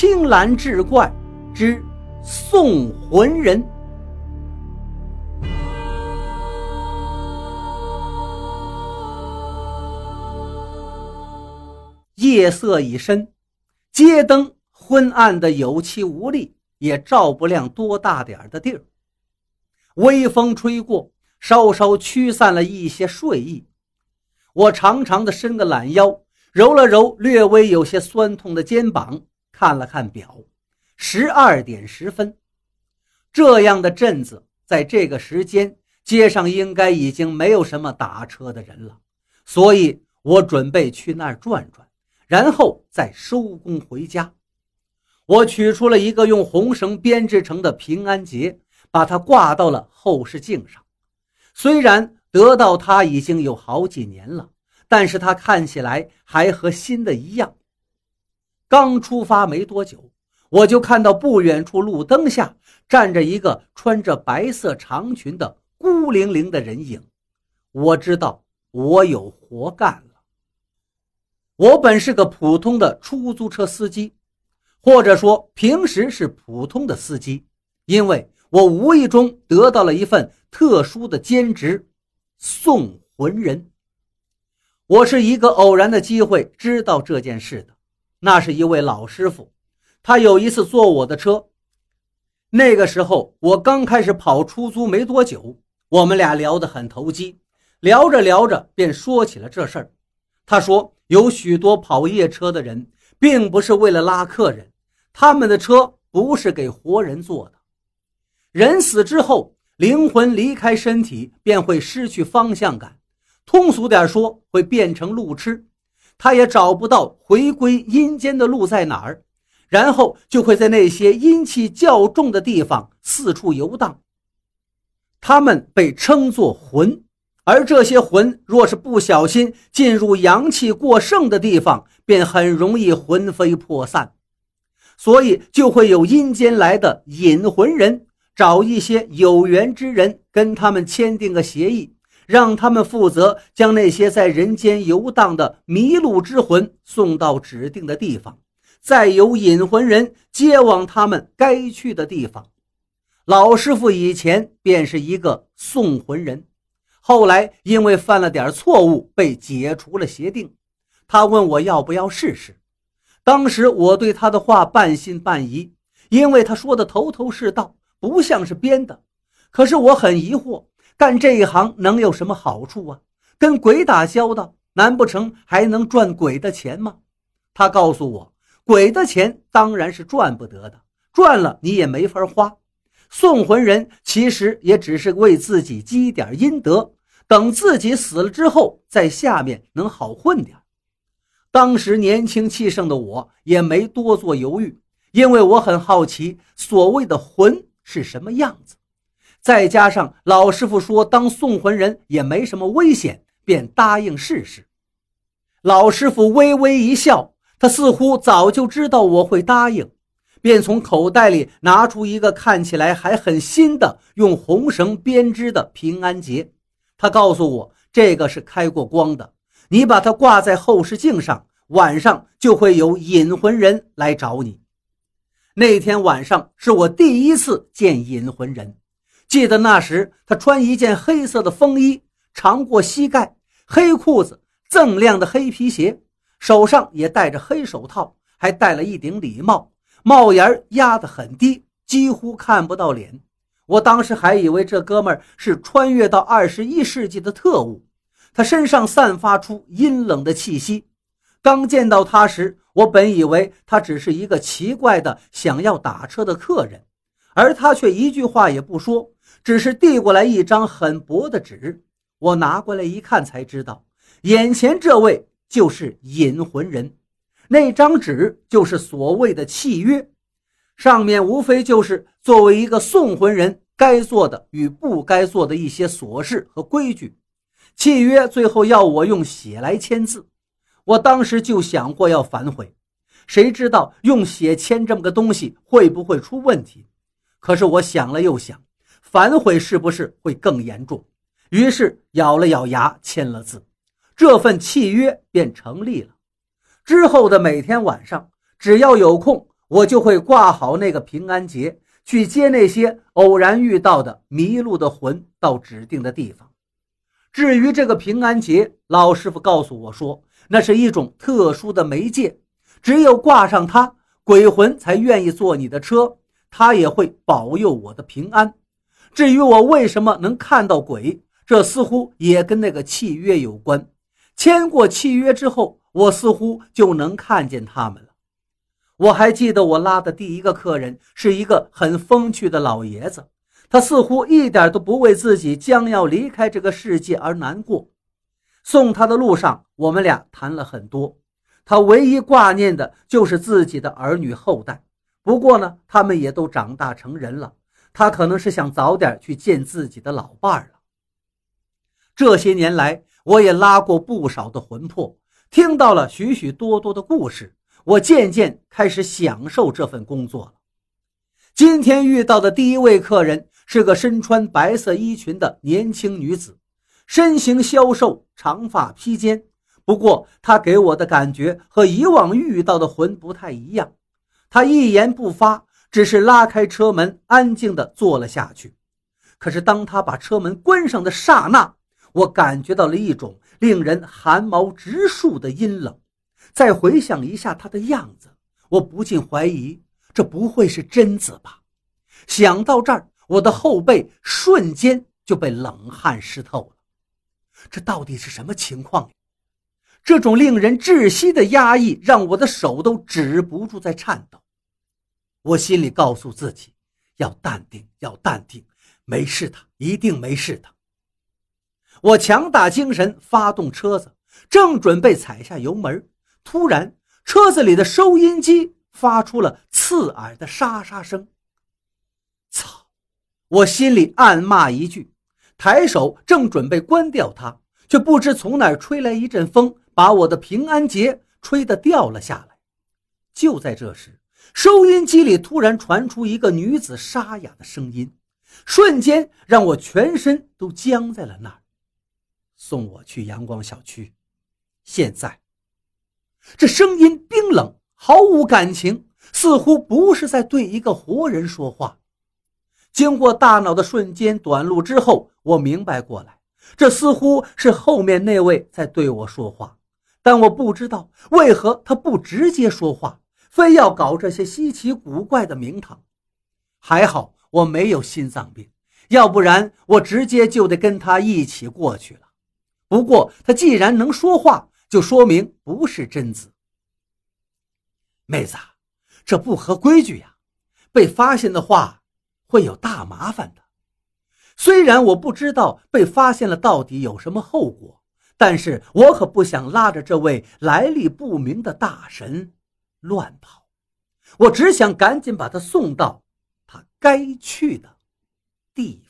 青蓝志怪之送魂人。夜色已深，街灯昏暗的有气无力，也照不亮多大点的地儿。微风吹过，稍稍驱散了一些睡意。我长长的伸个懒腰，揉了揉略微有些酸痛的肩膀，看了看表，十二点十分。这样的镇子，在这个时间，街上应该已经没有什么打车的人了，所以我准备去那儿转转。然后再收工回家。我取出了一个用红绳编织成的平安结，把它挂到了后视镜上。虽然得到它已经有好几年了，但是它看起来还和新的一样。刚出发没多久，我就看到不远处路灯下站着一个穿着白色长裙的孤零零的人影。我知道我有活干了。我本是个普通的出租车司机，或者说平时是普通的司机，因为我无意中得到了一份特殊的兼职——送魂人。我是一个偶然的机会知道这件事的。那是一位老师傅，他有一次坐我的车，那个时候我刚开始跑出租没多久，我们俩聊得很投机，聊着聊着便说起了这事儿。他说。有许多跑夜车的人，并不是为了拉客人，他们的车不是给活人坐的。人死之后，灵魂离开身体便会失去方向感，通俗点说，会变成路痴，他也找不到回归阴间的路在哪儿，然后就会在那些阴气较重的地方四处游荡。他们被称作魂。而这些魂若是不小心进入阳气过盛的地方，便很容易魂飞魄散，所以就会有阴间来的引魂人，找一些有缘之人，跟他们签订个协议，让他们负责将那些在人间游荡的迷路之魂送到指定的地方，再由引魂人接往他们该去的地方。老师傅以前便是一个送魂人。后来因为犯了点错误，被解除了协定。他问我要不要试试。当时我对他的话半信半疑，因为他说的头头是道，不像是编的。可是我很疑惑，干这一行能有什么好处啊？跟鬼打交道，难不成还能赚鬼的钱吗？他告诉我，鬼的钱当然是赚不得的，赚了你也没法花。送魂人其实也只是为自己积点阴德，等自己死了之后，在下面能好混点。当时年轻气盛的我也没多做犹豫，因为我很好奇所谓的魂是什么样子。再加上老师傅说当送魂人也没什么危险，便答应试试。老师傅微微一笑，他似乎早就知道我会答应。便从口袋里拿出一个看起来还很新的用红绳编织的平安结，他告诉我这个是开过光的，你把它挂在后视镜上，晚上就会有引魂人来找你。那天晚上是我第一次见引魂人，记得那时他穿一件黑色的风衣，长过膝盖，黑裤子，锃亮的黑皮鞋，手上也戴着黑手套，还戴了一顶礼帽。帽檐压得很低，几乎看不到脸。我当时还以为这哥们是穿越到二十一世纪的特务，他身上散发出阴冷的气息。刚见到他时，我本以为他只是一个奇怪的想要打车的客人，而他却一句话也不说，只是递过来一张很薄的纸。我拿过来一看，才知道眼前这位就是引魂人。那张纸就是所谓的契约，上面无非就是作为一个送魂人该做的与不该做的一些琐事和规矩。契约最后要我用血来签字，我当时就想过要反悔，谁知道用血签这么个东西会不会出问题？可是我想了又想，反悔是不是会更严重？于是咬了咬牙签了字，这份契约便成立了。之后的每天晚上，只要有空，我就会挂好那个平安结，去接那些偶然遇到的迷路的魂到指定的地方。至于这个平安结，老师傅告诉我说，那是一种特殊的媒介，只有挂上它，鬼魂才愿意坐你的车，它也会保佑我的平安。至于我为什么能看到鬼，这似乎也跟那个契约有关。签过契约之后，我似乎就能看见他们了。我还记得我拉的第一个客人是一个很风趣的老爷子，他似乎一点都不为自己将要离开这个世界而难过。送他的路上，我们俩谈了很多。他唯一挂念的就是自己的儿女后代。不过呢，他们也都长大成人了。他可能是想早点去见自己的老伴儿了。这些年来，我也拉过不少的魂魄，听到了许许多多的故事，我渐渐开始享受这份工作了。今天遇到的第一位客人是个身穿白色衣裙的年轻女子，身形消瘦，长发披肩。不过，她给我的感觉和以往遇到的魂不太一样。她一言不发。只是拉开车门，安静地坐了下去。可是，当他把车门关上的刹那，我感觉到了一种令人寒毛直竖的阴冷。再回想一下他的样子，我不禁怀疑，这不会是贞子吧？想到这儿，我的后背瞬间就被冷汗湿透了。这到底是什么情况？这种令人窒息的压抑，让我的手都止不住在颤抖。我心里告诉自己，要淡定，要淡定，没事的，一定没事的。我强打精神，发动车子，正准备踩下油门，突然，车子里的收音机发出了刺耳的沙沙声。操！我心里暗骂一句，抬手正准备关掉它，却不知从哪儿吹来一阵风，把我的平安结吹得掉了下来。就在这时。收音机里突然传出一个女子沙哑的声音，瞬间让我全身都僵在了那儿。送我去阳光小区，现在。这声音冰冷，毫无感情，似乎不是在对一个活人说话。经过大脑的瞬间短路之后，我明白过来，这似乎是后面那位在对我说话，但我不知道为何他不直接说话。非要搞这些稀奇古怪的名堂，还好我没有心脏病，要不然我直接就得跟他一起过去了。不过他既然能说话，就说明不是贞子。妹子，这不合规矩呀，被发现的话会有大麻烦的。虽然我不知道被发现了到底有什么后果，但是我可不想拉着这位来历不明的大神。乱跑，我只想赶紧把他送到他该去的地方。